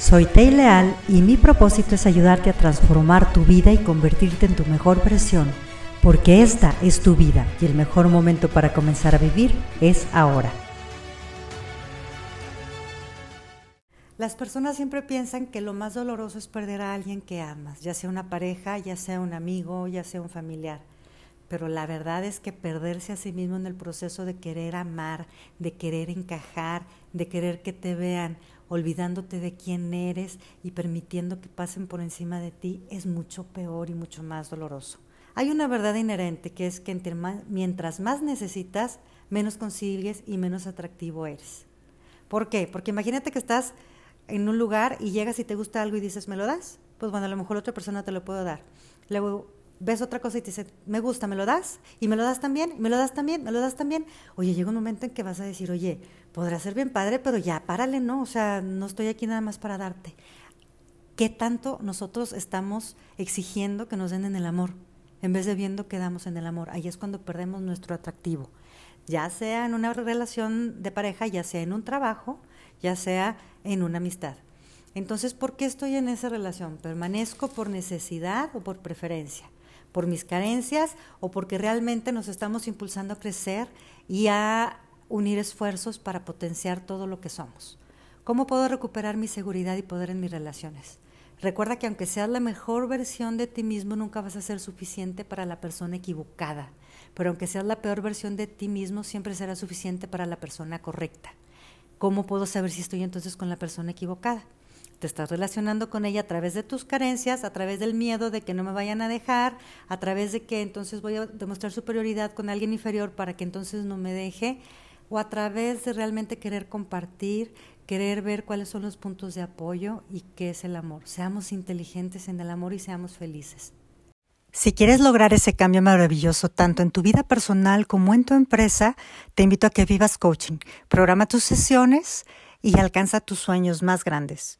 Soy Tei Leal y mi propósito es ayudarte a transformar tu vida y convertirte en tu mejor versión, porque esta es tu vida y el mejor momento para comenzar a vivir es ahora. Las personas siempre piensan que lo más doloroso es perder a alguien que amas, ya sea una pareja, ya sea un amigo, ya sea un familiar. Pero la verdad es que perderse a sí mismo en el proceso de querer amar, de querer encajar, de querer que te vean, olvidándote de quién eres y permitiendo que pasen por encima de ti, es mucho peor y mucho más doloroso. Hay una verdad inherente que es que mientras más necesitas, menos consigues y menos atractivo eres. ¿Por qué? Porque imagínate que estás en un lugar y llegas y te gusta algo y dices, ¿me lo das? Pues bueno, a lo mejor otra persona te lo puedo dar. Luego ves otra cosa y te dice, me gusta, ¿me lo das? Y me lo das también, me lo das también, me lo das también. Oye, llega un momento en que vas a decir, oye, podrá ser bien padre, pero ya, párale, ¿no? O sea, no estoy aquí nada más para darte. ¿Qué tanto nosotros estamos exigiendo que nos den en el amor? En vez de viendo que damos en el amor. Ahí es cuando perdemos nuestro atractivo. Ya sea en una relación de pareja, ya sea en un trabajo, ya sea en una amistad. Entonces, ¿por qué estoy en esa relación? ¿Permanezco por necesidad o por preferencia? por mis carencias o porque realmente nos estamos impulsando a crecer y a unir esfuerzos para potenciar todo lo que somos. ¿Cómo puedo recuperar mi seguridad y poder en mis relaciones? Recuerda que aunque seas la mejor versión de ti mismo, nunca vas a ser suficiente para la persona equivocada. Pero aunque seas la peor versión de ti mismo, siempre será suficiente para la persona correcta. ¿Cómo puedo saber si estoy entonces con la persona equivocada? Te estás relacionando con ella a través de tus carencias, a través del miedo de que no me vayan a dejar, a través de que entonces voy a demostrar superioridad con alguien inferior para que entonces no me deje, o a través de realmente querer compartir, querer ver cuáles son los puntos de apoyo y qué es el amor. Seamos inteligentes en el amor y seamos felices. Si quieres lograr ese cambio maravilloso tanto en tu vida personal como en tu empresa, te invito a que vivas coaching. Programa tus sesiones y alcanza tus sueños más grandes.